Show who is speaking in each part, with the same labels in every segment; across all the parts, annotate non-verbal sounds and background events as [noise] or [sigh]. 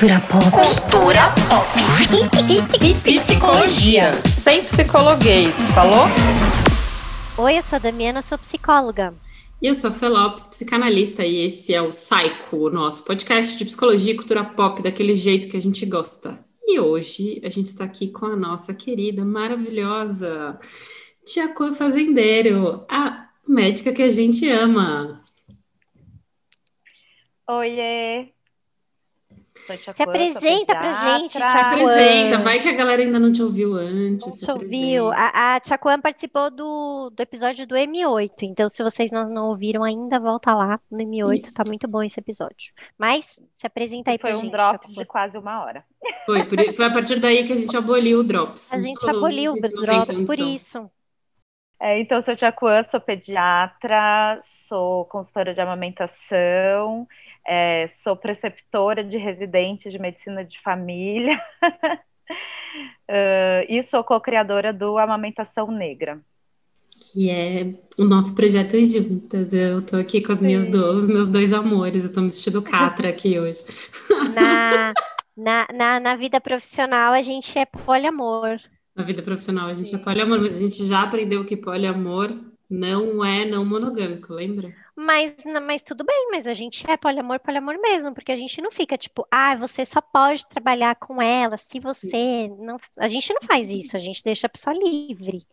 Speaker 1: Cultura pop.
Speaker 2: Cultura pop. [laughs] Psicologia.
Speaker 3: Sem psicologuês, falou?
Speaker 4: Oi, eu sou a Damiana, sou psicóloga.
Speaker 5: E eu sou a Felopes, psicanalista, e esse é o Psycho, o nosso podcast de psicologia e cultura pop, daquele jeito que a gente gosta. E hoje a gente está aqui com a nossa querida, maravilhosa Tiaco Fazendeiro, a médica que a gente ama.
Speaker 6: Oiê!
Speaker 4: Se apresenta pra gente,
Speaker 5: Se apresenta, vai que a galera ainda não te ouviu antes.
Speaker 4: Não te ouviu. A, a Chacuan participou do, do episódio do M8, então se vocês não, não ouviram ainda, volta lá no M8, Isso. tá muito bom esse episódio. Mas se apresenta aí
Speaker 6: Foi
Speaker 4: pra
Speaker 6: um
Speaker 4: gente.
Speaker 6: drops de quase uma hora.
Speaker 5: Foi, por, foi a partir daí que a gente aboliu o drops.
Speaker 4: A gente aboliu o drops por isso.
Speaker 6: É, então, eu sou Tiacuan, sou pediatra, sou consultora de amamentação, é, sou preceptora de residente de medicina de família [laughs] uh, e sou co-criadora do Amamentação Negra.
Speaker 5: Que é o nosso projeto juntas. Eu tô aqui com as minhas do, os meus dois amores, eu tô me vestindo catra aqui hoje. [laughs]
Speaker 4: Na, na, na, na vida profissional, a gente é poliamor.
Speaker 5: Na vida profissional, a gente é poliamor, mas a gente já aprendeu que poliamor não é não monogâmico, lembra?
Speaker 4: Mas, mas tudo bem, mas a gente é poliamor, poliamor mesmo, porque a gente não fica tipo, ah, você só pode trabalhar com ela se você não. A gente não faz isso, a gente deixa a pessoa livre.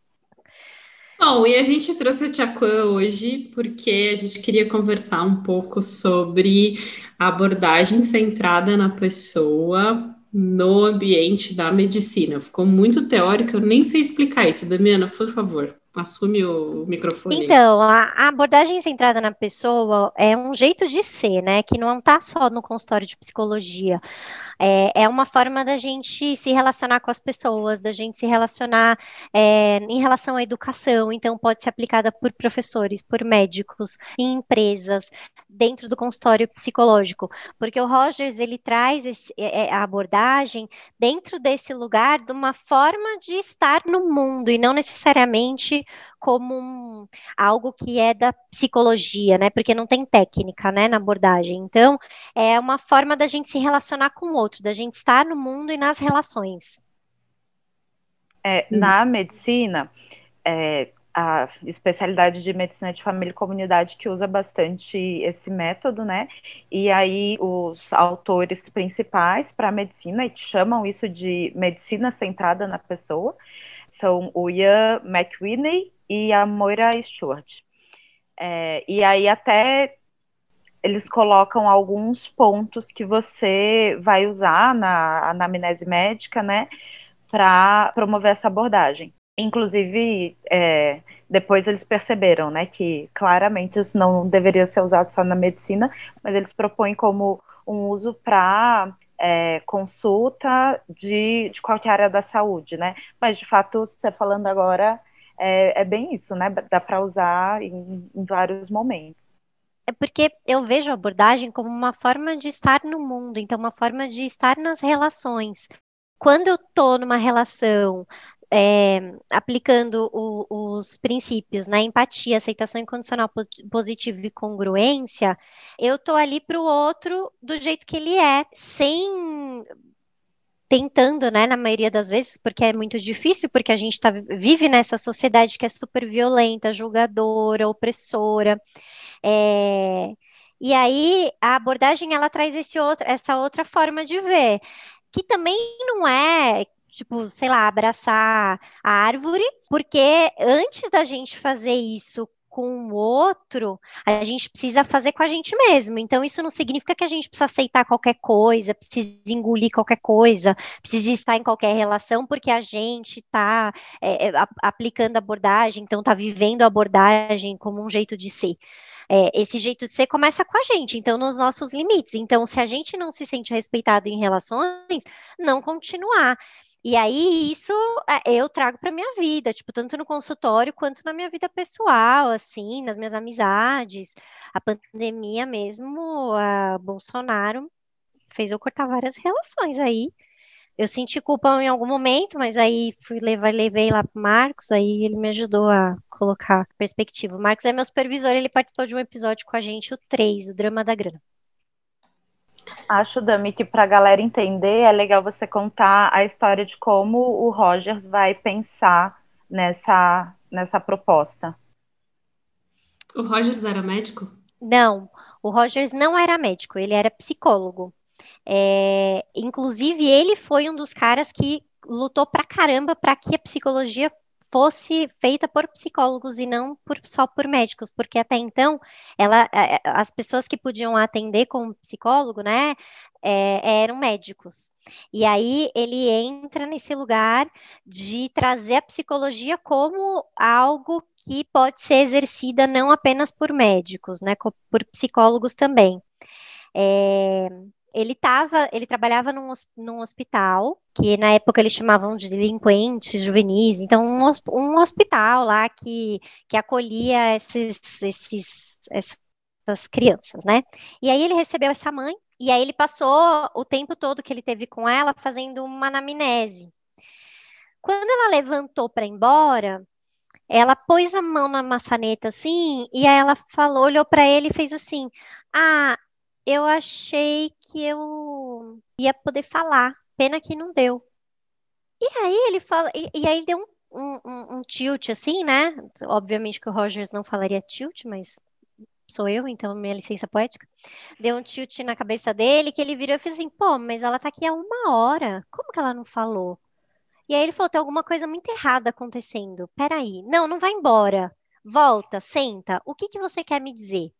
Speaker 5: Bom, e a gente trouxe a Tchacuan hoje porque a gente queria conversar um pouco sobre a abordagem centrada na pessoa no ambiente da medicina. Ficou muito teórico, eu nem sei explicar isso. Damiana, por favor. Assume o microfone.
Speaker 4: Então, a, abordagem centrada na pessoa é um jeito de ser, né? Que não está só no consultório de psicologia. É, é, uma forma da gente se relacionar com as pessoas, da gente se relacionar é, em relação à educação. Então, pode ser aplicada por professores, por médicos, em empresas, dentro do consultório psicológico. Porque o Rogers, ele traz esse, é, a abordagem dentro desse lugar de uma forma de estar no mundo e não necessariamente como um, algo que é da psicologia, né? Porque não tem técnica, né, na abordagem. Então, é uma forma da gente se relacionar com o outro, da gente estar no mundo e nas relações.
Speaker 6: É, na medicina, é, a especialidade de medicina de família e comunidade que usa bastante esse método, né? E aí os autores principais para a medicina chamam isso de medicina centrada na pessoa são o Ian McWinney e a Moira Stewart. É, e aí até eles colocam alguns pontos que você vai usar na anamnese médica, né, para promover essa abordagem. Inclusive, é, depois eles perceberam, né, que claramente isso não deveria ser usado só na medicina, mas eles propõem como um uso para é, consulta de, de qualquer área da saúde, né? Mas, de fato, você falando agora, é, é bem isso, né? Dá para usar em, em vários momentos.
Speaker 4: É porque eu vejo a abordagem como uma forma de estar no mundo, então uma forma de estar nas relações. Quando eu estou numa relação é, aplicando o, os princípios, né? Empatia, aceitação incondicional positiva e congruência, eu tô ali para o outro do jeito que ele é, sem tentando, né, na maioria das vezes, porque é muito difícil, porque a gente tá, vive nessa sociedade que é super violenta, julgadora, opressora. É, e aí a abordagem ela traz esse outro, essa outra forma de ver, que também não é tipo, sei lá, abraçar a árvore, porque antes da gente fazer isso com o outro, a gente precisa fazer com a gente mesmo. Então, isso não significa que a gente precisa aceitar qualquer coisa, precisa engolir qualquer coisa, precisa estar em qualquer relação, porque a gente está é, é aplicando a abordagem, então está vivendo a abordagem como um jeito de ser. É, esse jeito de ser começa com a gente, então, nos nossos limites. Então, se a gente não se sente respeitado em relações, não continuar. E aí, isso é, eu trago para minha vida, tipo, tanto no consultório quanto na minha vida pessoal, assim, nas minhas amizades. A pandemia mesmo, a Bolsonaro fez eu cortar várias relações aí. Eu senti culpa em algum momento, mas aí fui levar, levei lá pro Marcos, aí ele me ajudou a colocar perspectiva. O Marcos é meu supervisor, ele participou de um episódio com a gente, o 3, o Drama da Grana.
Speaker 6: Acho, Dami, que para a galera entender é legal você contar a história de como o Rogers vai pensar nessa, nessa proposta.
Speaker 5: O Rogers era médico?
Speaker 4: Não, o Rogers não era médico, ele era psicólogo. É, inclusive, ele foi um dos caras que lutou pra caramba para que a psicologia fosse feita por psicólogos e não por, só por médicos, porque até então ela, as pessoas que podiam atender como psicólogo, né, é, eram médicos. E aí ele entra nesse lugar de trazer a psicologia como algo que pode ser exercida não apenas por médicos, né, por psicólogos também. É, ele tava, ele trabalhava num, num, hospital, que na época eles chamavam de delinquentes juvenis, então um, um hospital lá que, que acolhia esses, esses, essas crianças, né? E aí ele recebeu essa mãe, e aí ele passou o tempo todo que ele teve com ela fazendo uma anamnese. Quando ela levantou para ir embora, ela pôs a mão na maçaneta assim, e aí ela falou, olhou para ele e fez assim: Ah, eu achei que eu ia poder falar, pena que não deu. E aí ele fala, e, e aí deu um, um, um, tilt assim, né? Obviamente que o Rogers não falaria tilt, mas sou eu, então minha licença poética. Deu um tilt na cabeça dele que ele virou e fez assim: pô, mas ela tá aqui há uma hora, como que ela não falou? E aí ele falou: tem alguma coisa muito errada acontecendo. Peraí, não, não vai embora. Volta, senta. O que que você quer me dizer?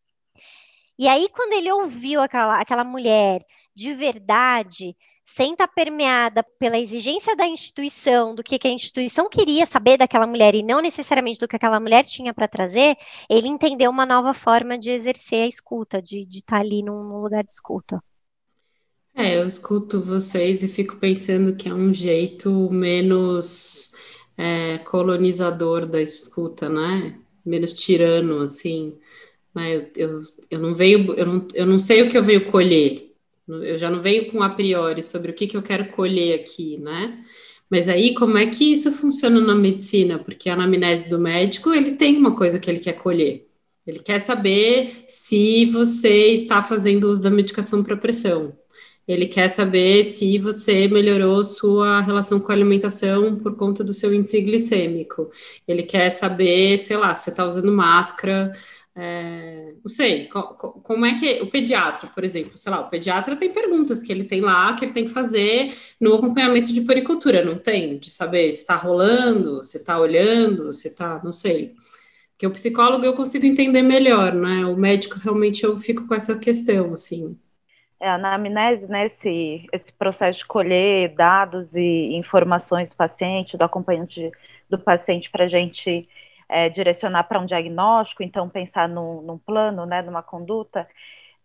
Speaker 4: E aí, quando ele ouviu aquela, aquela mulher de verdade, sem estar permeada pela exigência da instituição, do que, que a instituição queria saber daquela mulher e não necessariamente do que aquela mulher tinha para trazer, ele entendeu uma nova forma de exercer a escuta, de estar ali num, num lugar de escuta.
Speaker 5: É, eu escuto vocês e fico pensando que é um jeito menos é, colonizador da escuta, né? Menos tirano, assim. Né? Eu, eu, eu não veio, eu não, eu não sei o que eu venho colher. Eu já não venho com a priori sobre o que, que eu quero colher aqui, né? Mas aí, como é que isso funciona na medicina? Porque a anamnese do médico, ele tem uma coisa que ele quer colher. Ele quer saber se você está fazendo uso da medicação para pressão. Ele quer saber se você melhorou sua relação com a alimentação por conta do seu índice glicêmico. Ele quer saber, sei lá, se você está usando máscara é, não sei, como é que o pediatra, por exemplo, sei lá, o pediatra tem perguntas que ele tem lá que ele tem que fazer no acompanhamento de pericultura, não tem? De saber se está rolando, se está olhando, se está, não sei. Porque o psicólogo eu consigo entender melhor, né? O médico realmente eu fico com essa questão, assim.
Speaker 6: É, a anamnese, né, esse, esse processo de colher dados e informações do paciente, do acompanhante do paciente para a gente é, direcionar para um diagnóstico, então pensar num, num plano, né, numa conduta,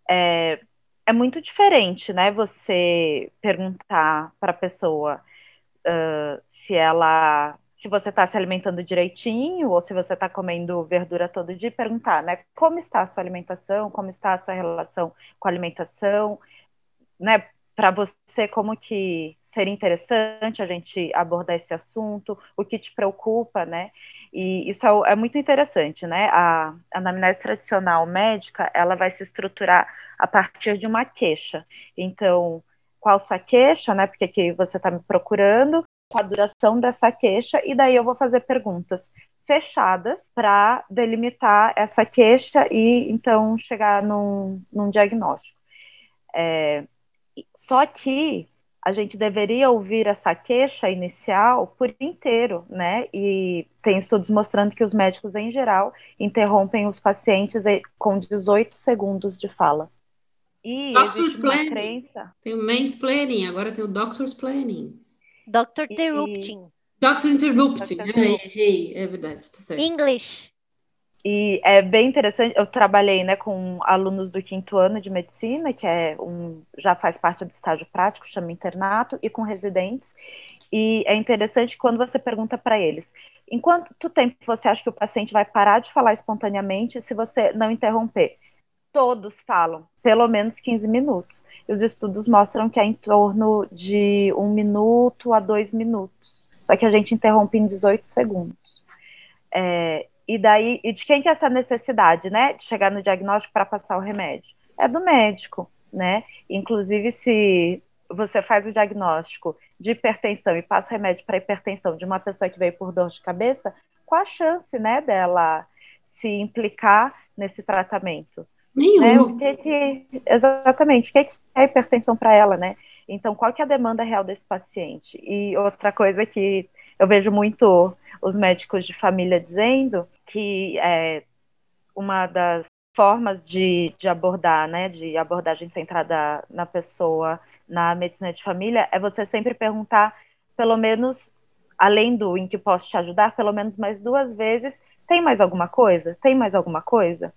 Speaker 6: é, é muito diferente, né? Você perguntar para a pessoa uh, se ela, se você está se alimentando direitinho ou se você está comendo verdura todo dia, perguntar, né? Como está a sua alimentação? Como está a sua relação com a alimentação? Né? Para você, como que seria interessante a gente abordar esse assunto? O que te preocupa, né? E isso é, é, muito interessante, né? A, a anamnese tradicional médica, ela vai se estruturar a partir de uma queixa. Então, qual sua queixa, né? Porque que você está me procurando, a duração dessa queixa, e daí eu vou fazer perguntas fechadas para delimitar essa queixa e então chegar num, num diagnóstico. É, só que a gente deveria ouvir essa queixa inicial por inteiro, né? E tem estudos mostrando que os médicos, em geral, interrompem os pacientes com 18 segundos de fala.
Speaker 5: E Doctor's Planning. Crença... Tem o Mansplaining, agora tem o Doctor's Planning.
Speaker 4: Doctor Interrupting.
Speaker 5: Doctor Interrupting, é, errei, é verdade, tá certo.
Speaker 4: English.
Speaker 6: E é bem interessante, eu trabalhei né, com alunos do quinto ano de medicina, que é um, já faz parte do estágio prático, chama internato, e com residentes. E é interessante quando você pergunta para eles, em quanto tempo você acha que o paciente vai parar de falar espontaneamente se você não interromper? Todos falam, pelo menos 15 minutos. E os estudos mostram que é em torno de um minuto a dois minutos. Só que a gente interrompe em 18 segundos. É, e daí, e de quem que é essa necessidade, né, de chegar no diagnóstico para passar o remédio? É do médico. né? Inclusive, se você faz o diagnóstico de hipertensão e passa o remédio para hipertensão de uma pessoa que veio por dor de cabeça, qual a chance, né, dela se implicar nesse tratamento?
Speaker 5: Nenhum.
Speaker 6: Né? O que que, exatamente, o que é hipertensão para ela, né? Então, qual que é a demanda real desse paciente? E outra coisa que eu vejo muito os médicos de família dizendo que é, uma das formas de, de abordar, né, de abordagem centrada na pessoa na medicina de família é você sempre perguntar, pelo menos, além do em que posso te ajudar, pelo menos mais duas vezes, tem mais alguma coisa? Tem mais alguma coisa?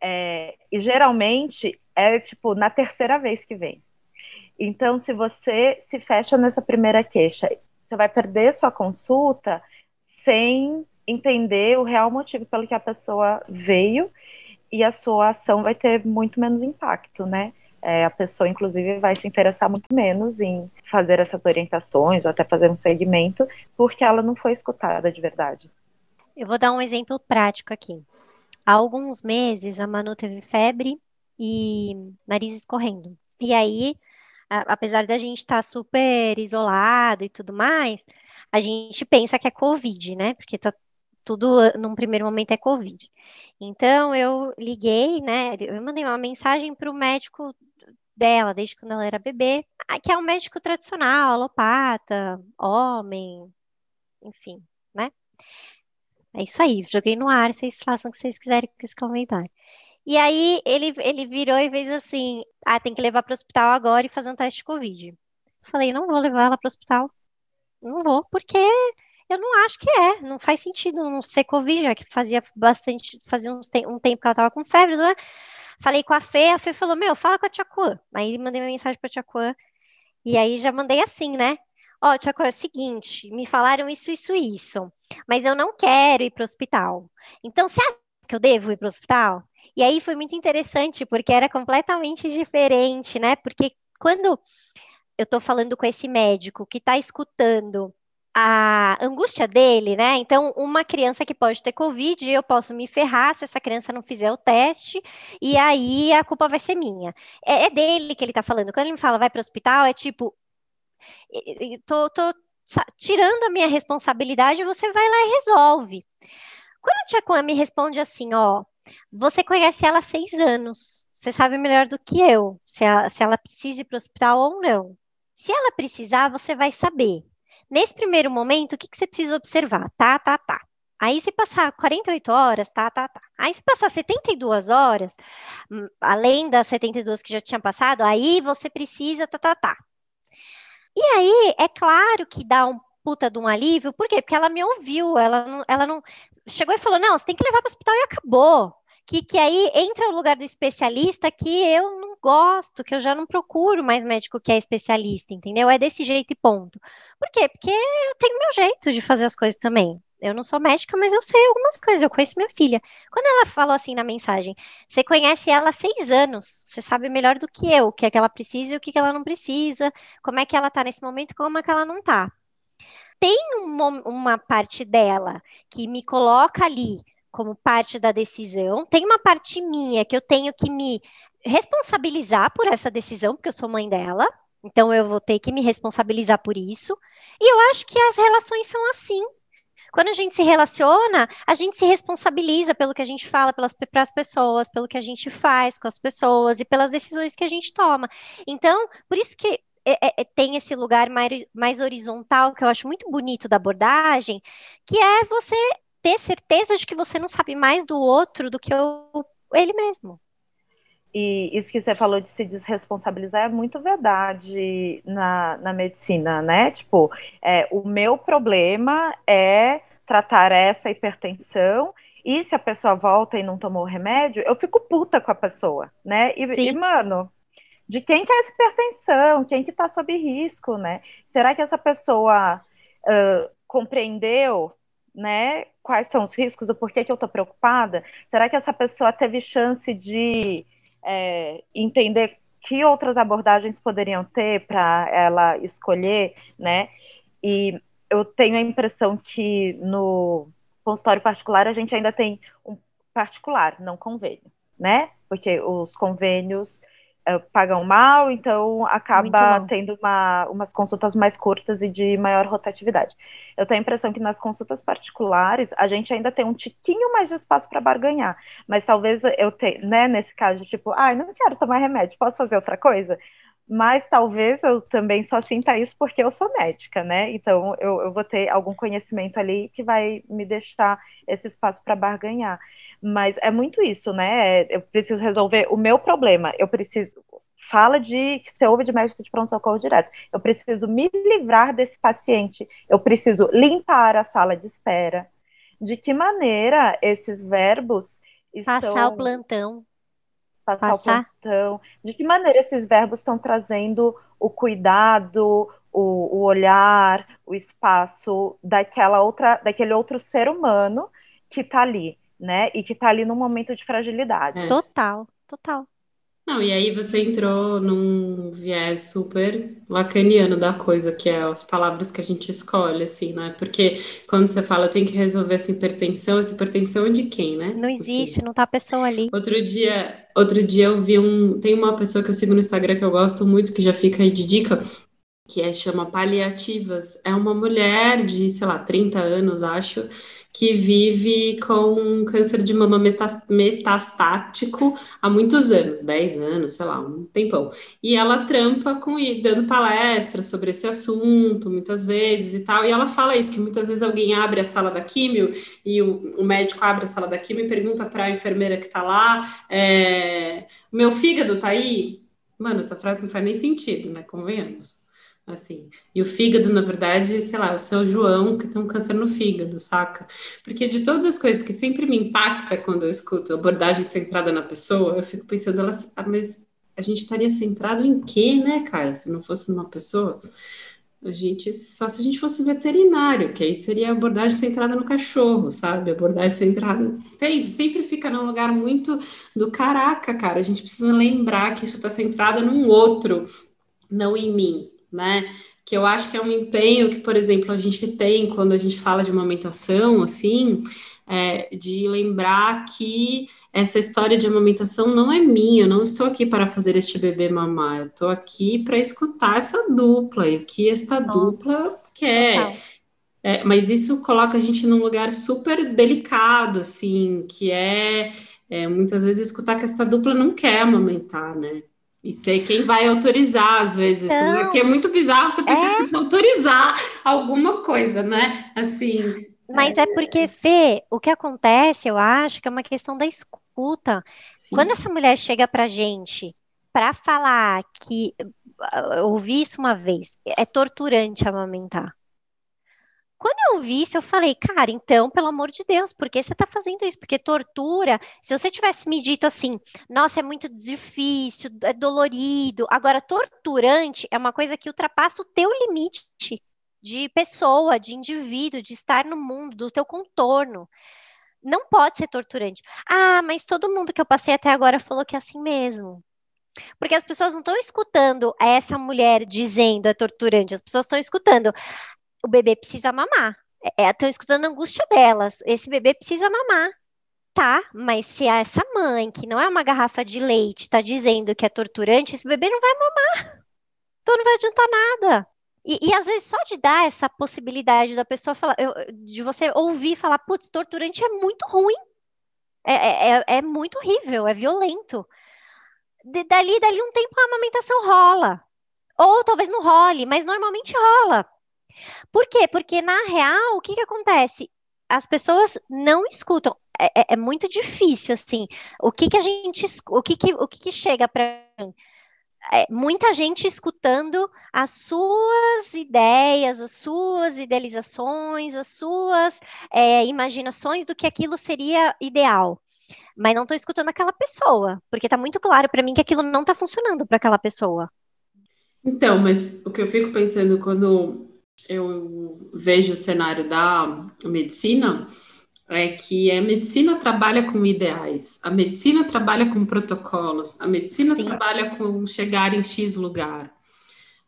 Speaker 6: É, e geralmente é tipo na terceira vez que vem. Então, se você se fecha nessa primeira queixa, você vai perder sua consulta sem entender o real motivo pelo que a pessoa veio e a sua ação vai ter muito menos impacto, né? É, a pessoa, inclusive, vai se interessar muito menos em fazer essas orientações ou até fazer um segmento, porque ela não foi escutada de verdade.
Speaker 4: Eu vou dar um exemplo prático aqui. Há alguns meses, a Manu teve febre e nariz escorrendo. E aí, apesar da gente estar tá super isolado e tudo mais, a gente pensa que é Covid, né? Porque tá tudo num primeiro momento é Covid. Então eu liguei, né? Eu mandei uma mensagem para o médico dela, desde quando ela era bebê, que é um médico tradicional, alopata, homem, enfim, né? É isso aí, joguei no ar, vocês façam o que vocês quiserem com esse comentário. E aí ele, ele virou e fez assim: ah, tem que levar para o hospital agora e fazer um teste de Covid. Falei, não vou levar ela para o hospital. Não vou, porque eu não acho que é, não faz sentido não ser Covid, já que fazia bastante, fazia um, um tempo que ela estava com febre, né? Falei com a Fê, a Fê falou, meu, fala com a Tia Kuan. Aí mandei uma mensagem pra Tia Kuan, e aí já mandei assim, né? Ó, oh, Tia Kuan, é o seguinte, me falaram isso, isso, isso, mas eu não quero ir pro hospital. Então, acha que eu devo ir pro hospital? E aí foi muito interessante, porque era completamente diferente, né? Porque quando eu tô falando com esse médico que tá escutando a angústia dele, né? Então, uma criança que pode ter Covid, eu posso me ferrar se essa criança não fizer o teste, e aí a culpa vai ser minha. É, é dele que ele tá falando. Quando ele me fala vai para o hospital, é tipo, tô, tô tirando a minha responsabilidade, você vai lá e resolve. Quando a tia me responde assim, ó, você conhece ela há seis anos, você sabe melhor do que eu se ela, se ela precisa ir para o hospital ou não. Se ela precisar, você vai saber. Nesse primeiro momento, o que, que você precisa observar? Tá, tá, tá. Aí, se passar 48 horas, tá, tá, tá. Aí, se passar 72 horas, hum, além das 72 que já tinha passado, aí você precisa, tá, tá, tá. E aí, é claro que dá um puta de um alívio, por quê? Porque ela me ouviu, ela não, ela não chegou e falou: não, você tem que levar para o hospital e acabou. Que, que aí entra o lugar do especialista que eu não gosto, que eu já não procuro mais médico que é especialista, entendeu? É desse jeito e ponto. Por quê? Porque eu tenho meu jeito de fazer as coisas também. Eu não sou médica, mas eu sei algumas coisas, eu conheço minha filha. Quando ela falou assim na mensagem, você conhece ela há seis anos, você sabe melhor do que eu, o que é que ela precisa e o que, é que ela não precisa, como é que ela tá nesse momento, como é que ela não tá. Tem uma, uma parte dela que me coloca ali como parte da decisão, tem uma parte minha que eu tenho que me responsabilizar por essa decisão, porque eu sou mãe dela, então eu vou ter que me responsabilizar por isso. E eu acho que as relações são assim. Quando a gente se relaciona, a gente se responsabiliza pelo que a gente fala pelas, as pessoas, pelo que a gente faz com as pessoas e pelas decisões que a gente toma. Então, por isso que é, é, é tem esse lugar mais, mais horizontal, que eu acho muito bonito da abordagem, que é você ter certeza de que você não sabe mais do outro do que o, ele mesmo.
Speaker 6: E isso que você falou de se desresponsabilizar é muito verdade na, na medicina, né? Tipo, é, o meu problema é tratar essa hipertensão e se a pessoa volta e não tomou o remédio, eu fico puta com a pessoa, né? E, e, mano, de quem que é essa hipertensão? Quem que tá sob risco, né? Será que essa pessoa uh, compreendeu, né? Quais são os riscos, o porquê que eu tô preocupada? Será que essa pessoa teve chance de é, entender que outras abordagens poderiam ter para ela escolher, né? E eu tenho a impressão que no consultório particular a gente ainda tem um particular, não convênio, né? Porque os convênios pagam mal, então acaba tendo uma, umas consultas mais curtas e de maior rotatividade. Eu tenho a impressão que nas consultas particulares a gente ainda tem um tiquinho mais de espaço para barganhar, mas talvez eu tenha, né, nesse caso, tipo, ah, não quero tomar remédio, posso fazer outra coisa? Mas talvez eu também só sinta isso porque eu sou médica, né? Então eu, eu vou ter algum conhecimento ali que vai me deixar esse espaço para barganhar. Mas é muito isso, né? Eu preciso resolver o meu problema. Eu preciso. Fala de que você ouve de médico de pronto-socorro direto. Eu preciso me livrar desse paciente. Eu preciso limpar a sala de espera. De que maneira esses verbos
Speaker 4: estão. Passar o plantão.
Speaker 6: Passar, Passar. o plantão. De que maneira esses verbos estão trazendo o cuidado, o, o olhar, o espaço daquela outra, daquele outro ser humano que está ali né? E que está ali num momento de fragilidade.
Speaker 4: É. Total, total.
Speaker 5: Não, e aí você entrou num viés super lacaniano da coisa, que é as palavras que a gente escolhe, assim, né? Porque quando você fala, eu tenho que resolver essa hipertensão, essa hipertensão é de quem, né?
Speaker 4: Não existe, assim. não tá a pessoa ali.
Speaker 5: Outro dia, outro dia eu vi um. Tem uma pessoa que eu sigo no Instagram que eu gosto muito, que já fica aí de dica, que é, chama Paliativas. É uma mulher de, sei lá, 30 anos, acho, que vive com câncer de mama metastático há muitos anos, 10 anos, sei lá, um tempão. E ela trampa com dando palestras sobre esse assunto, muitas vezes e tal. E ela fala isso, que muitas vezes alguém abre a sala da químio e o, o médico abre a sala da químio e pergunta para a enfermeira que está lá: é, meu fígado tá aí? Mano, essa frase não faz nem sentido, né? Convenhamos assim. E o fígado, na verdade, sei lá, o seu João que tem um câncer no fígado, saca? Porque de todas as coisas que sempre me impacta quando eu escuto abordagem centrada na pessoa, eu fico pensando, ela, ah, mas a gente estaria centrado em quê, né, cara? Se não fosse numa pessoa, a gente só se a gente fosse veterinário, que aí seria abordagem centrada no cachorro, sabe? Abordagem centrada, entende? Sempre fica num lugar muito do caraca, cara. A gente precisa lembrar que isso está centrado num outro, não em mim, né? Que eu acho que é um empenho que, por exemplo, a gente tem quando a gente fala de amamentação, assim, é, de lembrar que essa história de amamentação não é minha, eu não estou aqui para fazer este bebê mamar, eu estou aqui para escutar essa dupla e o que esta Nossa. dupla quer. É, mas isso coloca a gente num lugar super delicado, assim, que é, é muitas vezes escutar que essa dupla não quer amamentar, né? E ser quem vai autorizar, às vezes, então, que é muito bizarro, você precisa, é... você precisa autorizar alguma coisa, né? Assim.
Speaker 4: Mas é... é porque, Fê, o que acontece, eu acho, que é uma questão da escuta. Sim. Quando essa mulher chega pra gente para falar que eu ouvi isso uma vez, é torturante amamentar. Quando eu vi isso, eu falei, cara, então, pelo amor de Deus, por que você está fazendo isso? Porque tortura, se você tivesse me dito assim, nossa, é muito difícil, é dolorido. Agora, torturante é uma coisa que ultrapassa o teu limite de pessoa, de indivíduo, de estar no mundo, do teu contorno. Não pode ser torturante. Ah, mas todo mundo que eu passei até agora falou que é assim mesmo. Porque as pessoas não estão escutando essa mulher dizendo é torturante, as pessoas estão escutando o bebê precisa mamar. Estão é, escutando a angústia delas. Esse bebê precisa mamar. Tá, mas se essa mãe, que não é uma garrafa de leite, está dizendo que é torturante, esse bebê não vai mamar. Então não vai adiantar nada. E, e, às vezes só de dar essa possibilidade da pessoa falar, de você ouvir falar, putz, torturante é muito ruim. É, é, é, é muito horrível, é violento. De, dali, dali um tempo a amamentação rola. Ou talvez não role, mas normalmente rola. Por quê? Porque na real, o que, que acontece? As pessoas não escutam. É, é, é muito difícil, assim. O que, que a gente. O que, que, o que, que chega para mim? É, muita gente escutando as suas ideias, as suas idealizações, as suas é, imaginações do que aquilo seria ideal. Mas não estou escutando aquela pessoa, porque está muito claro para mim que aquilo não está funcionando para aquela pessoa.
Speaker 5: Então, mas o que eu fico pensando quando eu vejo o cenário da medicina é que a medicina trabalha com ideais, a medicina trabalha com protocolos, a medicina Sim. trabalha com chegar em X lugar.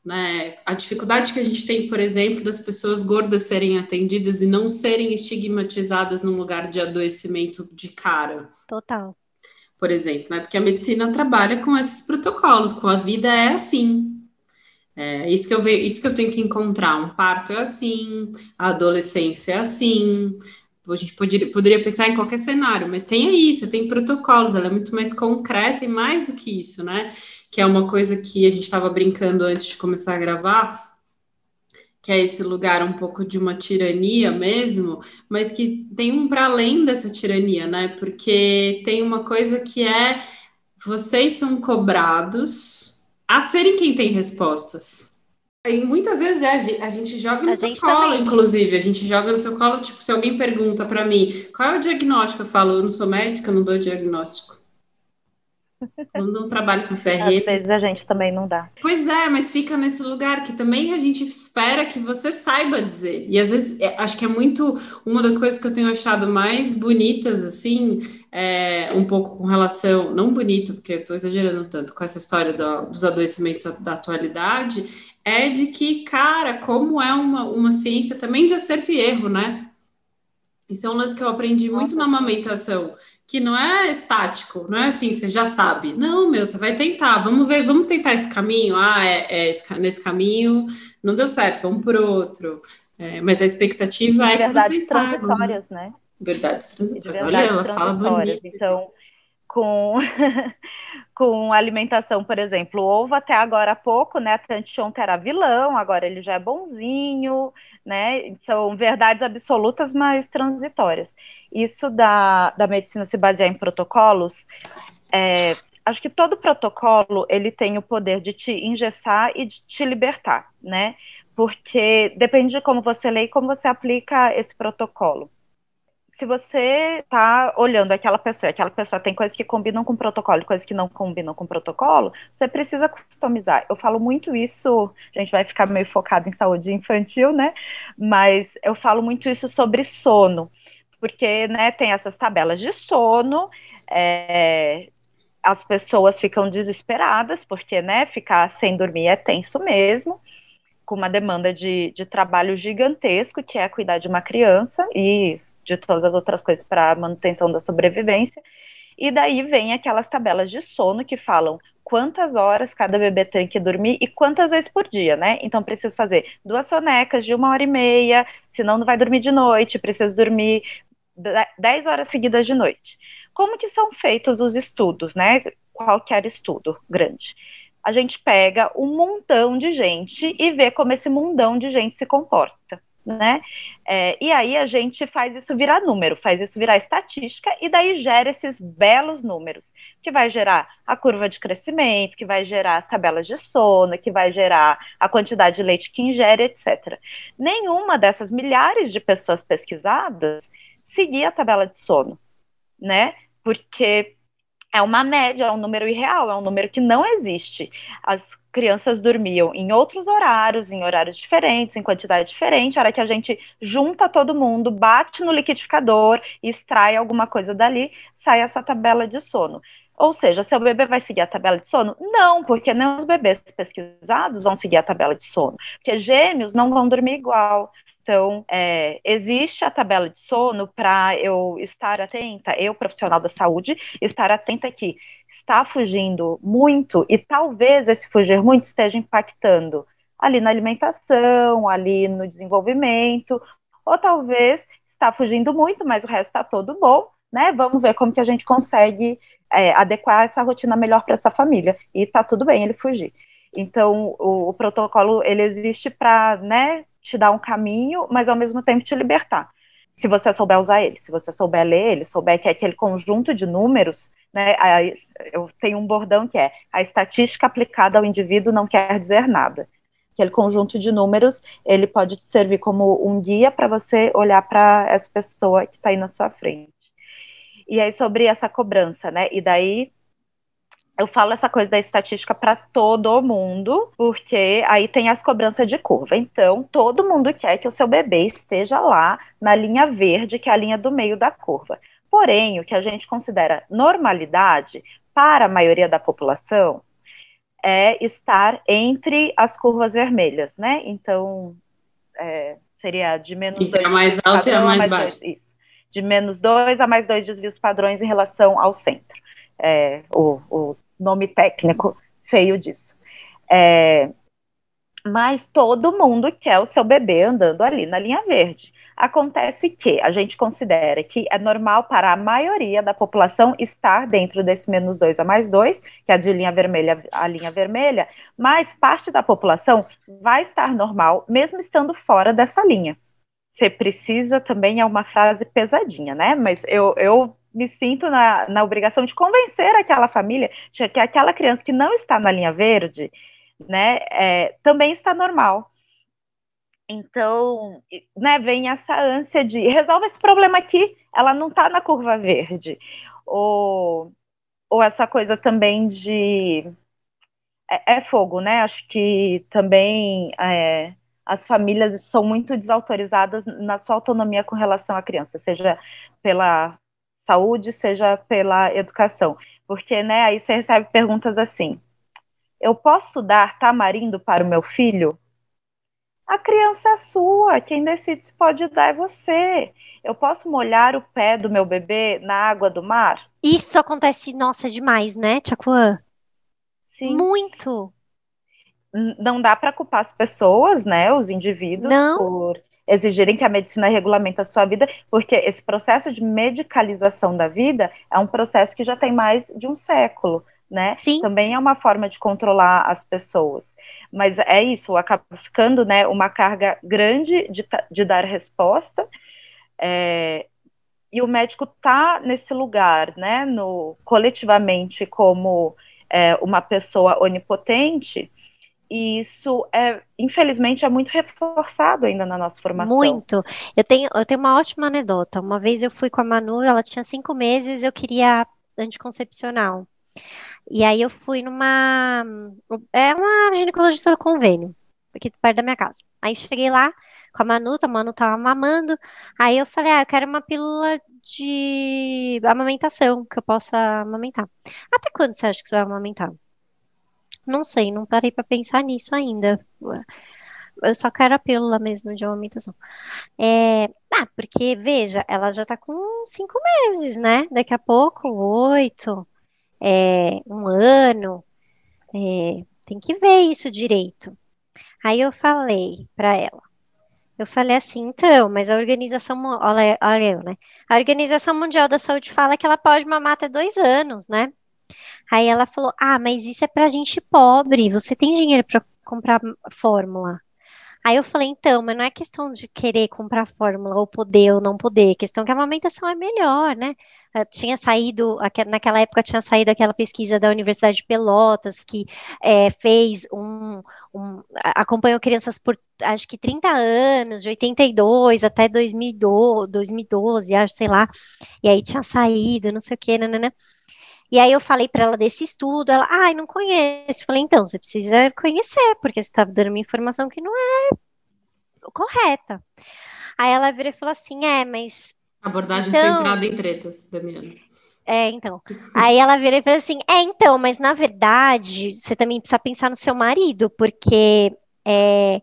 Speaker 5: Né? A dificuldade que a gente tem, por exemplo, das pessoas gordas serem atendidas e não serem estigmatizadas num lugar de adoecimento de cara.
Speaker 4: Total.
Speaker 5: por exemplo, né? Porque a medicina trabalha com esses protocolos, com a vida é assim. É isso que eu vejo, isso que eu tenho que encontrar. Um parto é assim, a adolescência é assim. A gente poderia, poderia pensar em qualquer cenário, mas tem aí, você tem protocolos, ela é muito mais concreta e mais do que isso, né? Que é uma coisa que a gente estava brincando antes de começar a gravar, que é esse lugar um pouco de uma tirania mesmo, mas que tem um para além dessa tirania, né? Porque tem uma coisa que é vocês são cobrados a serem quem tem respostas. E muitas vezes é, a gente joga no teu colo, também. inclusive. A gente joga no seu colo, tipo, se alguém pergunta para mim qual é o diagnóstico, eu falo, eu não sou médica, eu não dou diagnóstico. Quando não trabalho com CRM.
Speaker 6: Às vezes a gente também não dá.
Speaker 5: Pois é, mas fica nesse lugar que também a gente espera que você saiba dizer. E às vezes é, acho que é muito uma das coisas que eu tenho achado mais bonitas, assim, é, um pouco com relação, não bonito, porque eu estou exagerando tanto com essa história do, dos adoecimentos da atualidade, é de que, cara, como é uma, uma ciência também de acerto e erro, né? Isso é um lance que eu aprendi muito na amamentação que não é estático, não é assim, você já sabe. Não, meu, você vai tentar, vamos ver, vamos tentar esse caminho. Ah, é, é esse, nesse caminho não deu certo, vamos por outro. É, mas a expectativa é que vocês saibam.
Speaker 6: transitórias, né?
Speaker 5: Verdades transitórias. Olha, ela fala bonito.
Speaker 6: Então, com, [laughs] com alimentação, por exemplo, o ovo até agora há pouco, né? A Tanchonka era vilão, agora ele já é bonzinho, né? São verdades absolutas, mas transitórias isso da, da medicina se basear em protocolos, é, acho que todo protocolo ele tem o poder de te engessar e de te libertar, né? Porque depende de como você lê e como você aplica esse protocolo. Se você está olhando aquela pessoa, aquela pessoa tem coisas que combinam com protocolo, coisas que não combinam com protocolo, você precisa customizar. Eu falo muito isso, a gente vai ficar meio focado em saúde infantil, né? Mas eu falo muito isso sobre sono porque né, tem essas tabelas de sono, é, as pessoas ficam desesperadas, porque né, ficar sem dormir é tenso mesmo, com uma demanda de, de trabalho gigantesco, que é cuidar de uma criança e de todas as outras coisas para manutenção da sobrevivência. E daí vem aquelas tabelas de sono que falam quantas horas cada bebê tem que dormir e quantas vezes por dia, né? Então precisa fazer duas sonecas de uma hora e meia, senão não vai dormir de noite, precisa dormir 10 horas seguidas de noite. Como que são feitos os estudos, né? Qualquer estudo grande. A gente pega um montão de gente e vê como esse mundão de gente se comporta, né? É, e aí a gente faz isso virar número, faz isso virar estatística e daí gera esses belos números, que vai gerar a curva de crescimento, que vai gerar as tabelas de sono, que vai gerar a quantidade de leite que ingere, etc. Nenhuma dessas milhares de pessoas pesquisadas seguir a tabela de sono, né? Porque é uma média, é um número irreal, é um número que não existe. As crianças dormiam em outros horários, em horários diferentes, em quantidade diferente. A hora que a gente junta todo mundo, bate no liquidificador, extrai alguma coisa dali, sai essa tabela de sono. Ou seja, seu bebê vai seguir a tabela de sono? Não, porque nem os bebês pesquisados vão seguir a tabela de sono. Porque gêmeos não vão dormir igual, então, é, existe a tabela de sono para eu estar atenta, eu, profissional da saúde, estar atenta que está fugindo muito e talvez esse fugir muito esteja impactando ali na alimentação, ali no desenvolvimento, ou talvez está fugindo muito, mas o resto está todo bom, né? Vamos ver como que a gente consegue é, adequar essa rotina melhor para essa família. E está tudo bem ele fugir. Então, o, o protocolo ele existe para, né, te dar um caminho, mas ao mesmo tempo te libertar. Se você souber usar ele, se você souber ler ele, souber que é aquele conjunto de números, né? Eu tenho um bordão que é a estatística aplicada ao indivíduo não quer dizer nada. Aquele conjunto de números, ele pode te servir como um guia para você olhar para essa pessoa que está aí na sua frente. E aí, sobre essa cobrança, né? E daí eu falo essa coisa da estatística para todo mundo, porque aí tem as cobranças de curva. Então, todo mundo quer que o seu bebê esteja lá na linha verde, que é a linha do meio da curva. Porém, o que a gente considera normalidade para a maioria da população é estar entre as curvas vermelhas, né? Então, é, seria de menos
Speaker 5: entre a mais alta e a mais, mais baixa.
Speaker 6: Dois, isso. De menos 2 a mais 2 desvios padrões em relação ao centro. é, o, o, nome técnico feio disso. É, mas todo mundo quer o seu bebê andando ali na linha verde. Acontece que a gente considera que é normal para a maioria da população estar dentro desse menos 2 a mais 2, que é de linha vermelha a linha vermelha, mas parte da população vai estar normal, mesmo estando fora dessa linha. Você precisa também é uma frase pesadinha, né? Mas eu, eu me sinto na, na obrigação de convencer aquela família de que aquela criança que não está na linha verde, né, é, também está normal. Então, né, vem essa ânsia de resolve esse problema aqui, ela não está na curva verde. Ou, ou essa coisa também de. É, é fogo, né? Acho que também é, as famílias são muito desautorizadas na sua autonomia com relação à criança, seja pela saúde, seja pela educação. Porque, né, aí você recebe perguntas assim: eu posso dar tamarindo para o meu filho? A criança é sua, quem decide se pode dar é você. Eu posso molhar o pé do meu bebê na água do mar?
Speaker 4: Isso acontece, nossa, demais, né, Tchacuã?
Speaker 6: Sim.
Speaker 4: Muito.
Speaker 6: Não dá para culpar as pessoas, né, os indivíduos,
Speaker 4: Não.
Speaker 6: por exigirem que a medicina regulamente a sua vida, porque esse processo de medicalização da vida é um processo que já tem mais de um século, né?
Speaker 4: Sim.
Speaker 6: Também é uma forma de controlar as pessoas. Mas é isso, acaba ficando né, uma carga grande de, de dar resposta. É, e o médico está nesse lugar, né, no, coletivamente, como é, uma pessoa onipotente, e isso é, infelizmente, é muito reforçado ainda na nossa formação.
Speaker 4: Muito. Eu tenho, eu tenho uma ótima anedota. Uma vez eu fui com a Manu, ela tinha cinco meses, eu queria anticoncepcional. E aí eu fui numa. É uma ginecologista do convênio, aqui perto da minha casa. Aí cheguei lá com a Manu, a Manu tava mamando. Aí eu falei, ah, eu quero uma pílula de amamentação, que eu possa amamentar. Até quando você acha que você vai amamentar? Não sei, não parei pra pensar nisso ainda. Eu só quero a pílula mesmo de amamentação. É, ah, porque, veja, ela já tá com cinco meses, né? Daqui a pouco, oito é, um ano, é, tem que ver isso direito. Aí eu falei para ela, eu falei assim, então, mas a organização, olha, olha eu, né? A Organização Mundial da Saúde fala que ela pode mamar até dois anos, né? Aí ela falou, ah, mas isso é para gente pobre, você tem dinheiro para comprar fórmula? Aí eu falei, então, mas não é questão de querer comprar fórmula ou poder ou não poder, questão que a amamentação é melhor, né? Eu tinha saído, naquela época tinha saído aquela pesquisa da Universidade de Pelotas, que é, fez um, um, acompanhou crianças por acho que 30 anos, de 82 até 2012, 2012 acho, sei lá, e aí tinha saído, não sei o que, né? E aí eu falei para ela desse estudo, ela, ai, não conheço. falei, então, você precisa conhecer, porque você está dando uma informação que não é correta. Aí ela virou e falou assim, é, mas...
Speaker 5: Abordagem então... centrada em tretas, Damiana.
Speaker 4: É, então. Aí ela virou e falou assim, é, então, mas na verdade, você também precisa pensar no seu marido, porque é,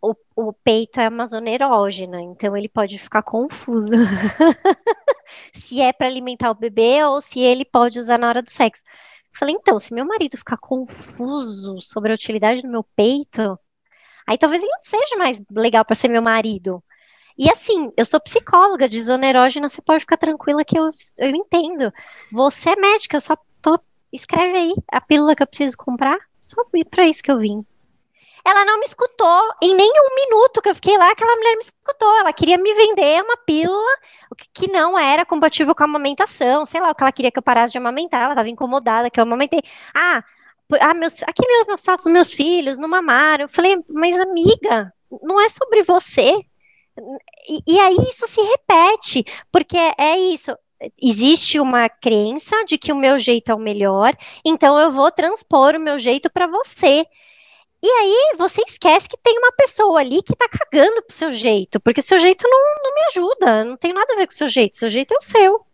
Speaker 4: o, o peito é uma zona erógena, então ele pode ficar confuso. [laughs] se é para alimentar o bebê ou se ele pode usar na hora do sexo. Falei, então, se meu marido ficar confuso sobre a utilidade do meu peito, aí talvez ele não seja mais legal para ser meu marido. E assim, eu sou psicóloga de zona erógena, você pode ficar tranquila que eu, eu entendo. Você é médica, eu só tô. Escreve aí a pílula que eu preciso comprar. Só para isso que eu vim. Ela não me escutou em nenhum minuto que eu fiquei lá, aquela mulher me escutou. Ela queria me vender uma pílula que não era compatível com a amamentação, sei lá, o que ela queria que eu parasse de amamentar, ela estava incomodada que eu amamentei. Ah, ah meus, aqui meus fotos dos meus filhos não mamaram. Eu falei, mas amiga, não é sobre você. E, e aí isso se repete, porque é isso existe uma crença de que o meu jeito é o melhor, então eu vou transpor o meu jeito para você. E aí você esquece que tem uma pessoa ali que tá cagando pro seu jeito, porque seu jeito não, não me ajuda, não tem nada a ver com o seu jeito, seu jeito é o seu.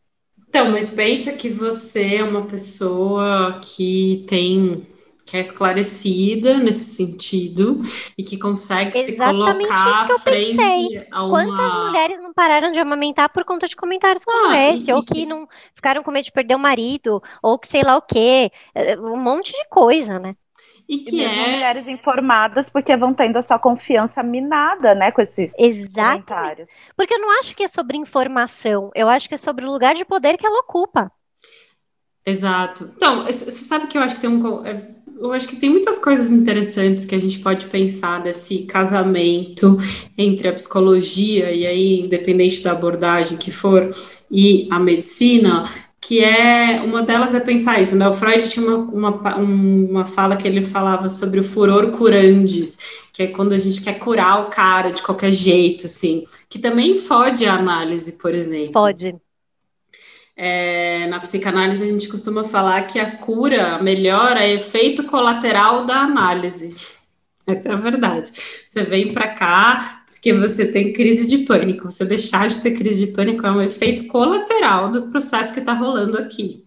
Speaker 5: Então, mas pensa que você é uma pessoa que tem que é esclarecida nesse sentido e que consegue
Speaker 4: Exatamente
Speaker 5: se colocar à frente
Speaker 4: pensei.
Speaker 5: a uma.
Speaker 4: Quantas mulheres não pararam de amamentar por conta de comentários como
Speaker 5: ah,
Speaker 4: esse?
Speaker 5: E,
Speaker 4: ou que, que não ficaram com medo de perder o marido, ou que sei lá o quê. Eh, um monte de coisa, né?
Speaker 5: E que
Speaker 6: e
Speaker 5: é.
Speaker 6: mulheres informadas porque vão tendo a sua confiança minada, né, com esses
Speaker 4: Exato.
Speaker 6: comentários.
Speaker 4: Porque eu não acho que é sobre informação, eu acho que é sobre o lugar de poder que ela ocupa.
Speaker 5: Exato. Então, você sabe que eu acho que tem um. É, eu acho que tem muitas coisas interessantes que a gente pode pensar desse casamento entre a psicologia, e aí, independente da abordagem que for, e a medicina, que é uma delas é pensar isso, né? O Freud tinha uma, uma, uma fala que ele falava sobre o furor curandis, que é quando a gente quer curar o cara de qualquer jeito, assim, que também fode a análise, por exemplo.
Speaker 4: Pode.
Speaker 5: É, na psicanálise a gente costuma falar que a cura melhora é efeito colateral da análise. Essa é a verdade. Você vem para cá porque você tem crise de pânico. Você deixar de ter crise de pânico é um efeito colateral do processo que está rolando aqui.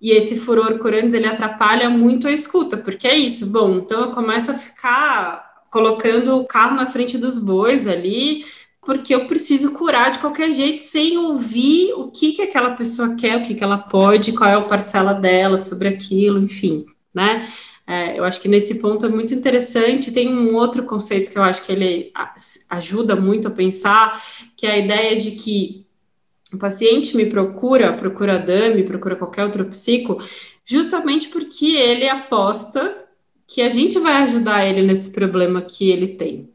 Speaker 5: E esse furor curantes, ele atrapalha muito a escuta, porque é isso. Bom, então eu começo a ficar colocando o carro na frente dos bois ali, porque eu preciso curar de qualquer jeito, sem ouvir o que, que aquela pessoa quer, o que, que ela pode, qual é a parcela dela sobre aquilo, enfim, né? É, eu acho que nesse ponto é muito interessante. Tem um outro conceito que eu acho que ele ajuda muito a pensar, que é a ideia de que o paciente me procura, procura a Dami, procura qualquer outro psico, justamente porque ele aposta que a gente vai ajudar ele nesse problema que ele tem.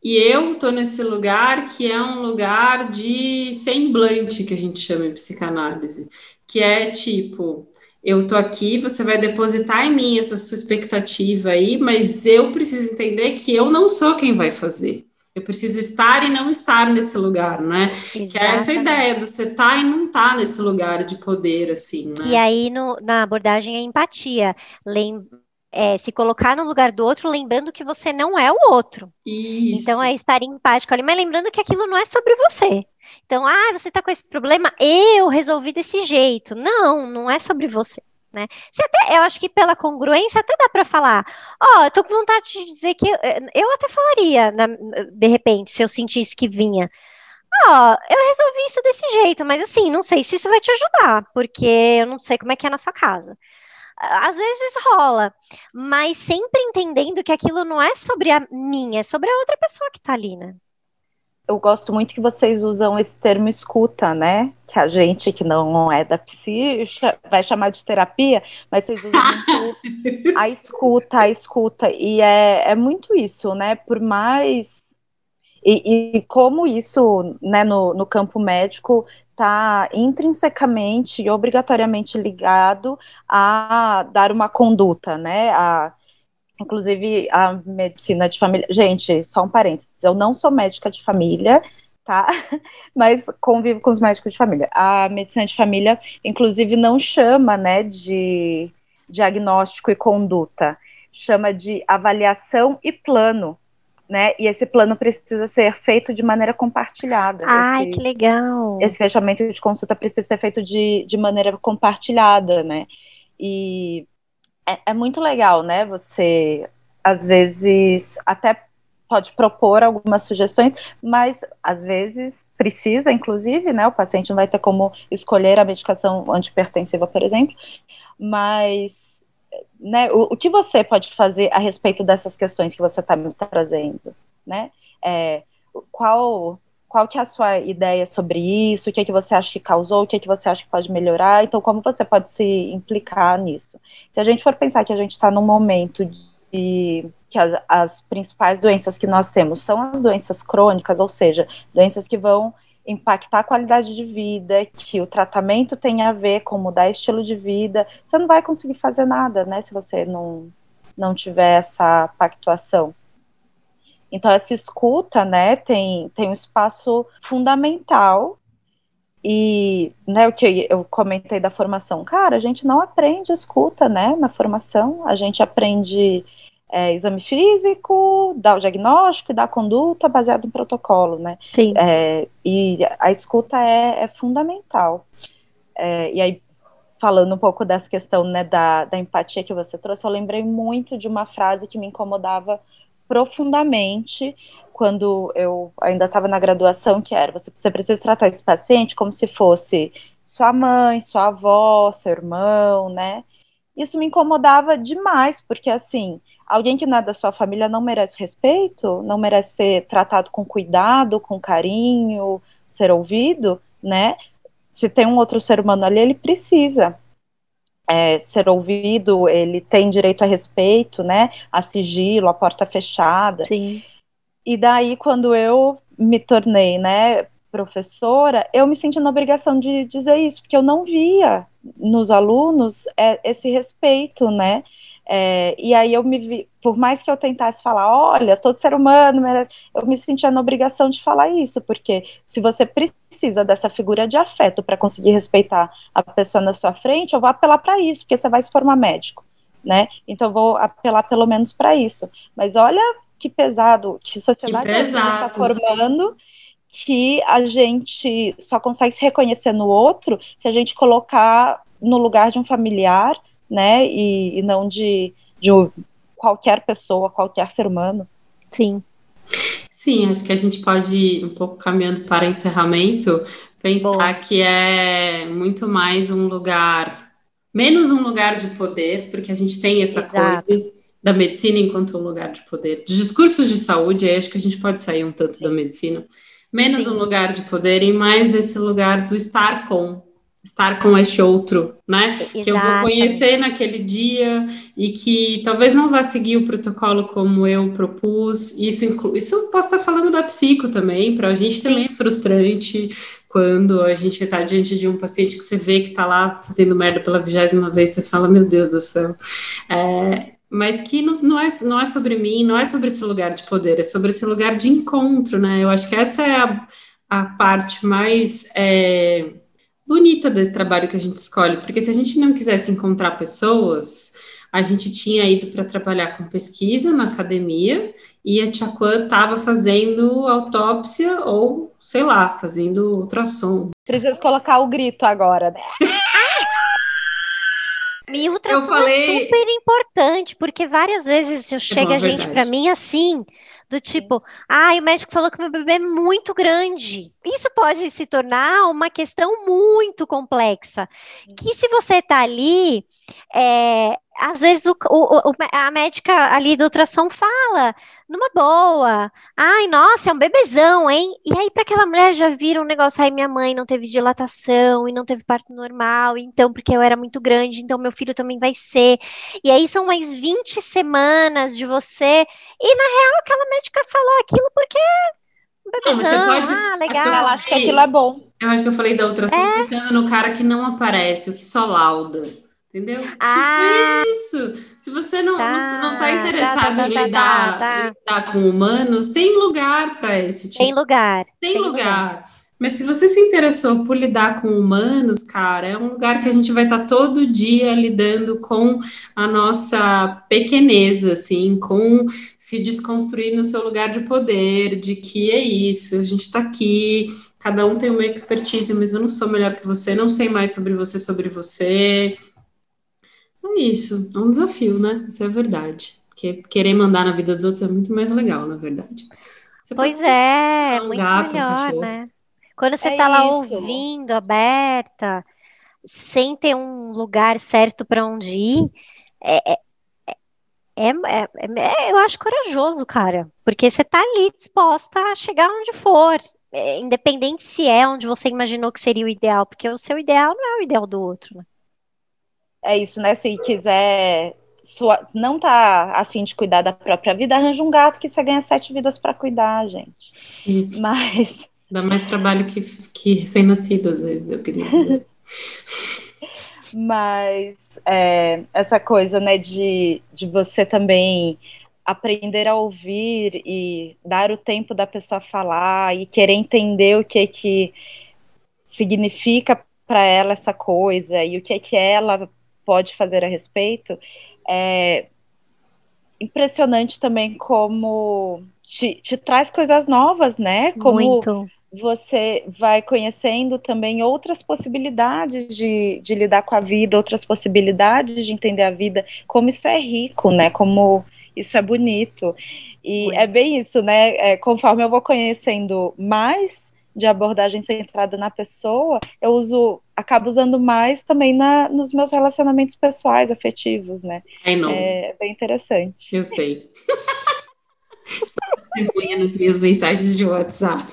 Speaker 5: E eu estou nesse lugar que é um lugar de semblante, que a gente chama em psicanálise, que é tipo, eu estou aqui, você vai depositar em mim essa sua expectativa aí, mas eu preciso entender que eu não sou quem vai fazer. Eu preciso estar e não estar nesse lugar, né? Exatamente. Que é essa ideia do você estar tá e não estar tá nesse lugar de poder, assim, né?
Speaker 4: E aí, no, na abordagem, é empatia. Lem é, se colocar no lugar do outro, lembrando que você não é o outro.
Speaker 5: Isso.
Speaker 4: Então é estar empático ali, mas lembrando que aquilo não é sobre você. Então, ah, você está com esse problema, eu resolvi desse jeito. Não, não é sobre você. Né? Até, eu acho que pela congruência até dá para falar. Ó, oh, tô com vontade de dizer que eu, eu até falaria, na, de repente, se eu sentisse que vinha. Ó, oh, eu resolvi isso desse jeito, mas assim, não sei se isso vai te ajudar, porque eu não sei como é que é na sua casa às vezes rola, mas sempre entendendo que aquilo não é sobre a minha, é sobre a outra pessoa que tá ali, né?
Speaker 6: Eu gosto muito que vocês usam esse termo escuta, né? Que a gente que não é da psi vai chamar de terapia, mas vocês usam muito [laughs] a escuta, a escuta. E é, é muito isso, né? Por mais. E, e como isso, né, no, no campo médico, está intrinsecamente e obrigatoriamente ligado a dar uma conduta, né? A, inclusive a medicina de família. Gente, só um parênteses, eu não sou médica de família, tá? [laughs] Mas convivo com os médicos de família. A medicina de família, inclusive, não chama, né, de diagnóstico e conduta, chama de avaliação e plano né? E esse plano precisa ser feito de maneira compartilhada.
Speaker 4: Ai,
Speaker 6: esse,
Speaker 4: que legal!
Speaker 6: Esse fechamento de consulta precisa ser feito de, de maneira compartilhada, né? E é, é muito legal, né? Você, às vezes, até pode propor algumas sugestões, mas às vezes precisa, inclusive, né? O paciente não vai ter como escolher a medicação antipertensiva, por exemplo, mas né, o, o, que você pode fazer a respeito dessas questões que você está me trazendo, né? É, qual qual que é a sua ideia sobre isso? O que é que você acha que causou? O que é que você acha que pode melhorar? Então, como você pode se implicar nisso? Se a gente for pensar que a gente está num momento de que as, as principais doenças que nós temos são as doenças crônicas, ou seja, doenças que vão impactar a qualidade de vida, que o tratamento tem a ver com mudar estilo de vida, você não vai conseguir fazer nada, né, se você não, não tiver essa pactuação. Então, essa escuta, né, tem, tem um espaço fundamental e, né, o que eu comentei da formação, cara, a gente não aprende escuta, né, na formação, a gente aprende é, exame físico, dá o diagnóstico e dá a conduta baseado em protocolo, né?
Speaker 4: Sim.
Speaker 6: É, e a escuta é, é fundamental. É, e aí, falando um pouco dessa questão né, da, da empatia que você trouxe, eu lembrei muito de uma frase que me incomodava profundamente quando eu ainda estava na graduação, que era você, você precisa tratar esse paciente como se fosse sua mãe, sua avó, seu irmão, né? Isso me incomodava demais, porque assim, alguém que não é da sua família não merece respeito, não merece ser tratado com cuidado, com carinho, ser ouvido, né? Se tem um outro ser humano ali, ele precisa é, ser ouvido, ele tem direito a respeito, né? A sigilo, a porta fechada.
Speaker 4: Sim.
Speaker 6: E daí, quando eu me tornei, né, professora, eu me senti na obrigação de dizer isso, porque eu não via nos alunos é, esse respeito, né? É, e aí eu me vi, por mais que eu tentasse falar, olha, todo ser humano, eu me sentia na obrigação de falar isso, porque se você precisa dessa figura de afeto para conseguir respeitar a pessoa na sua frente, eu vou apelar para isso, porque você vai se formar médico, né? Então eu vou apelar pelo menos para isso. Mas olha que pesado, que sociedade
Speaker 5: que
Speaker 6: está formando que a gente só consegue se reconhecer no outro se a gente colocar no lugar de um familiar né? E, e não de, de qualquer pessoa, qualquer ser humano.
Speaker 4: Sim.
Speaker 5: Sim, acho que a gente pode ir um pouco caminhando para encerramento, pensar Bom. que é muito mais um lugar, menos um lugar de poder, porque a gente tem essa Exato. coisa da medicina enquanto um lugar de poder. Dos discursos de saúde, acho que a gente pode sair um tanto Sim. da medicina, menos Sim. um lugar de poder e mais esse lugar do estar com, estar com este outro, né? Que eu vou conhecer naquele dia e que talvez não vá seguir o protocolo como eu propus. Isso, inclu isso eu posso estar falando da psico também, para a gente também é frustrante quando a gente está diante de um paciente que você vê que está lá fazendo merda pela vigésima vez, você fala, meu Deus do céu. É, mas que não, não, é, não é sobre mim, não é sobre esse lugar de poder, é sobre esse lugar de encontro, né? Eu acho que essa é a, a parte mais. É, bonita desse trabalho que a gente escolhe, porque se a gente não quisesse encontrar pessoas, a gente tinha ido para trabalhar com pesquisa na academia e a Tia Quan estava fazendo autópsia ou, sei lá, fazendo ultrassom.
Speaker 6: Precisa colocar o grito agora, né? [laughs]
Speaker 4: E ultrassom eu falei... é super importante, porque várias vezes chega é gente para mim assim, do tipo, ah, o médico falou que meu bebê é muito grande. Isso pode se tornar uma questão muito complexa. Que se você está ali, é, às vezes o, o, a médica ali do ultrassom fala numa boa. Ai, nossa, é um bebezão, hein? E aí, para aquela mulher já vira um negócio, ai, minha mãe não teve dilatação e não teve parto normal, então, porque eu era muito grande, então meu filho também vai ser. E aí são mais 20 semanas de você. E na real, aquela médica falou aquilo porque
Speaker 5: não, você pode.
Speaker 6: Ah, legal. Acho que, eu acho que aquilo é bom.
Speaker 5: Eu acho que eu falei da ultrassom é. pensando no cara que não aparece, o que só lauda. Entendeu? Tipo ah, tipo isso. Se você não, tá, não, não tá, tá interessado tá, tá, em, lidar, tá. em, lidar, com humanos, tem lugar para esse tipo.
Speaker 4: Tem lugar.
Speaker 5: Tem, tem lugar. lugar. Mas se você se interessou por lidar com humanos, cara, é um lugar que a gente vai estar tá todo dia lidando com a nossa pequeneza, assim, com se desconstruir no seu lugar de poder, de que é isso, a gente está aqui, cada um tem uma expertise, mas eu não sou melhor que você, não sei mais sobre você, sobre você. É isso, é um desafio, né? Isso é verdade. Porque querer mandar na vida dos outros é muito mais legal, na verdade.
Speaker 4: Você pois é, um muito gato, melhor, um né? Quando você é tá lá isso. ouvindo, aberta, sem ter um lugar certo para onde ir, é, é, é, é, eu acho corajoso, cara, porque você tá ali disposta a chegar onde for, independente se é onde você imaginou que seria o ideal, porque o seu ideal não é o ideal do outro, né?
Speaker 6: É isso, né? Se quiser sua, não tá afim de cuidar da própria vida, arranja um gato que você ganha sete vidas para cuidar, gente.
Speaker 5: Isso.
Speaker 6: Mas.
Speaker 5: Dá mais trabalho que, que recém-nascido, às vezes, eu queria dizer. [laughs]
Speaker 6: Mas é, essa coisa, né, de, de você também aprender a ouvir e dar o tempo da pessoa falar e querer entender o que que significa para ela essa coisa e o que que ela pode fazer a respeito, é impressionante também como te, te traz coisas novas, né? Como
Speaker 4: Muito.
Speaker 6: você vai conhecendo também outras possibilidades de, de lidar com a vida, outras possibilidades de entender a vida, como isso é rico, né? Como isso é bonito. E é bem isso, né? É, conforme eu vou conhecendo mais de abordagem centrada na pessoa, eu uso, acabo usando mais também na, nos meus relacionamentos pessoais, afetivos, né?
Speaker 5: É,
Speaker 6: é bem interessante.
Speaker 5: Eu sei. Só vergonha nas minhas mensagens de WhatsApp.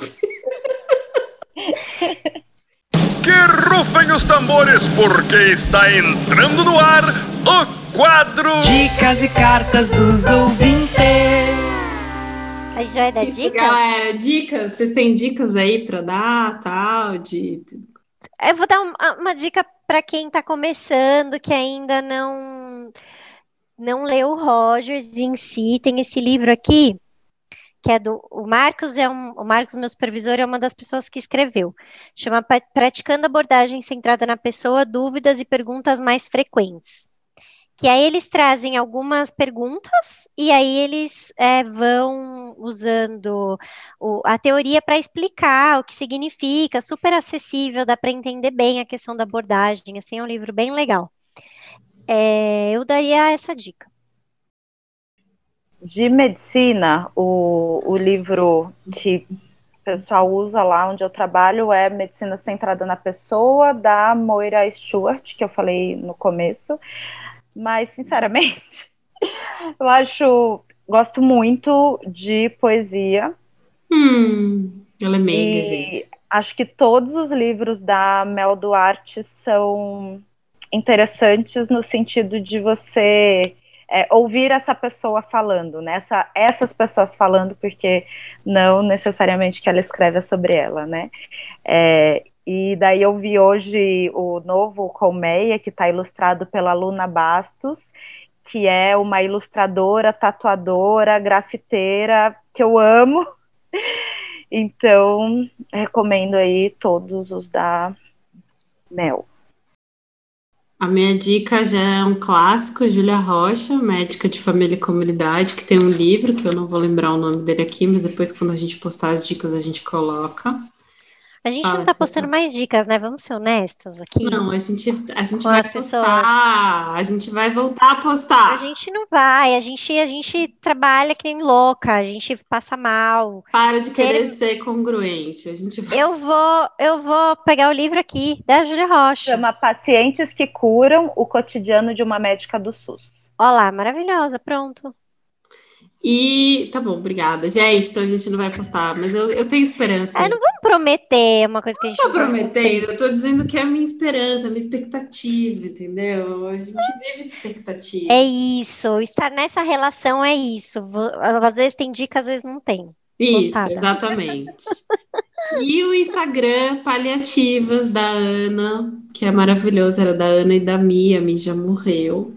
Speaker 1: Que rufem os tambores, porque está entrando no ar o quadro
Speaker 7: Dicas e Cartas dos Ouvintes.
Speaker 4: A vai dar
Speaker 5: Isso,
Speaker 4: dica?
Speaker 5: Galera, dicas, vocês têm dicas aí para dar, tal, de...
Speaker 4: Eu vou dar uma, uma dica para quem está começando, que ainda não não leu o Rogers em si. Tem esse livro aqui, que é do o Marcos, é um, o Marcos, meu supervisor, é uma das pessoas que escreveu. Chama Praticando Abordagem Centrada na Pessoa, Dúvidas e Perguntas Mais Frequentes. Que aí eles trazem algumas perguntas e aí eles é, vão usando o- a teoria para explicar o que significa, super acessível, dá para entender bem a questão da abordagem, assim, é um livro bem legal. É, eu daria essa dica.
Speaker 6: De medicina, o, o livro que o pessoal usa lá onde eu trabalho é Medicina Centrada na Pessoa, da Moira Stewart, que eu falei no começo. Mas, sinceramente, [laughs] eu acho, gosto muito de poesia.
Speaker 5: Hum, ela é meiga,
Speaker 6: E
Speaker 5: gente.
Speaker 6: acho que todos os livros da Mel Duarte são interessantes no sentido de você é, ouvir essa pessoa falando, né? Essa- essas pessoas falando, porque não necessariamente que ela escreve sobre ela, né? É, e daí eu vi hoje o novo Colmeia, que está ilustrado pela Luna Bastos, que é uma ilustradora, tatuadora, grafiteira, que eu amo. [laughs] Então, recomendo aí todos os da Mel.
Speaker 5: A minha dica já é um clássico, Júlia Rocha, médica de família e comunidade, que tem um livro, que eu não vou lembrar o nome dele aqui, mas depois, quando a gente postar as dicas, a gente coloca.
Speaker 4: A gente
Speaker 5: Fala,
Speaker 4: não tá
Speaker 5: Cecília.
Speaker 4: postando mais dicas, né? Vamos ser honestos aqui.
Speaker 5: Não, a gente, a gente vai
Speaker 4: pessoas.
Speaker 5: postar, a gente vai voltar a
Speaker 4: A
Speaker 5: postar.
Speaker 4: gente não vai, a gente, a gente trabalha que nem louca, a gente passa mal.
Speaker 5: Para de querer ser congruente, a gente vai...
Speaker 4: Eu vou, eu vou pegar o livro aqui da Júlia Rocha.
Speaker 6: Chama Pacientes que Curam o Cotidiano de uma Médica do SUS.
Speaker 4: Olha lá, maravilhosa, pronto.
Speaker 5: E tá bom, obrigada. Gente, então a gente não vai postar, mas eu, eu tenho esperança.
Speaker 4: É, não vamos prometer uma coisa que a gente
Speaker 5: tô
Speaker 4: não vai
Speaker 5: prometendo, eu tô dizendo que é a minha esperança, a minha expectativa, entendeu? A gente vive de expectativa.
Speaker 4: É isso, estar nessa relação é isso. Às vezes tem dica, às vezes não tem.
Speaker 5: Isso,
Speaker 4: Voltada.
Speaker 5: exatamente. E o Instagram Paliativas da Ana, que é maravilhoso, era da Ana e da Mia, a Mia já morreu.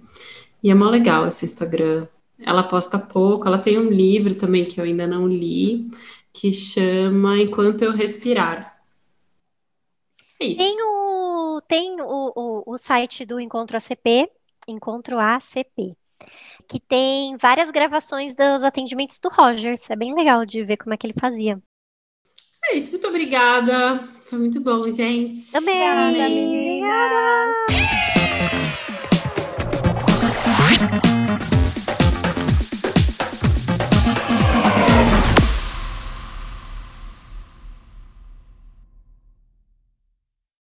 Speaker 5: E é mó legal esse Instagram. Ela posta pouco, ela tem um livro também que eu ainda não li, que chama Enquanto Eu Respirar. É isso.
Speaker 4: Tem o, tem o, o, o site do Encontro ACP, Encontro ACP, que tem várias gravações dos atendimentos do Rogers. É bem legal de ver como é que ele fazia.
Speaker 5: É isso, muito obrigada. Foi muito bom, gente.
Speaker 4: Também.
Speaker 5: Amei.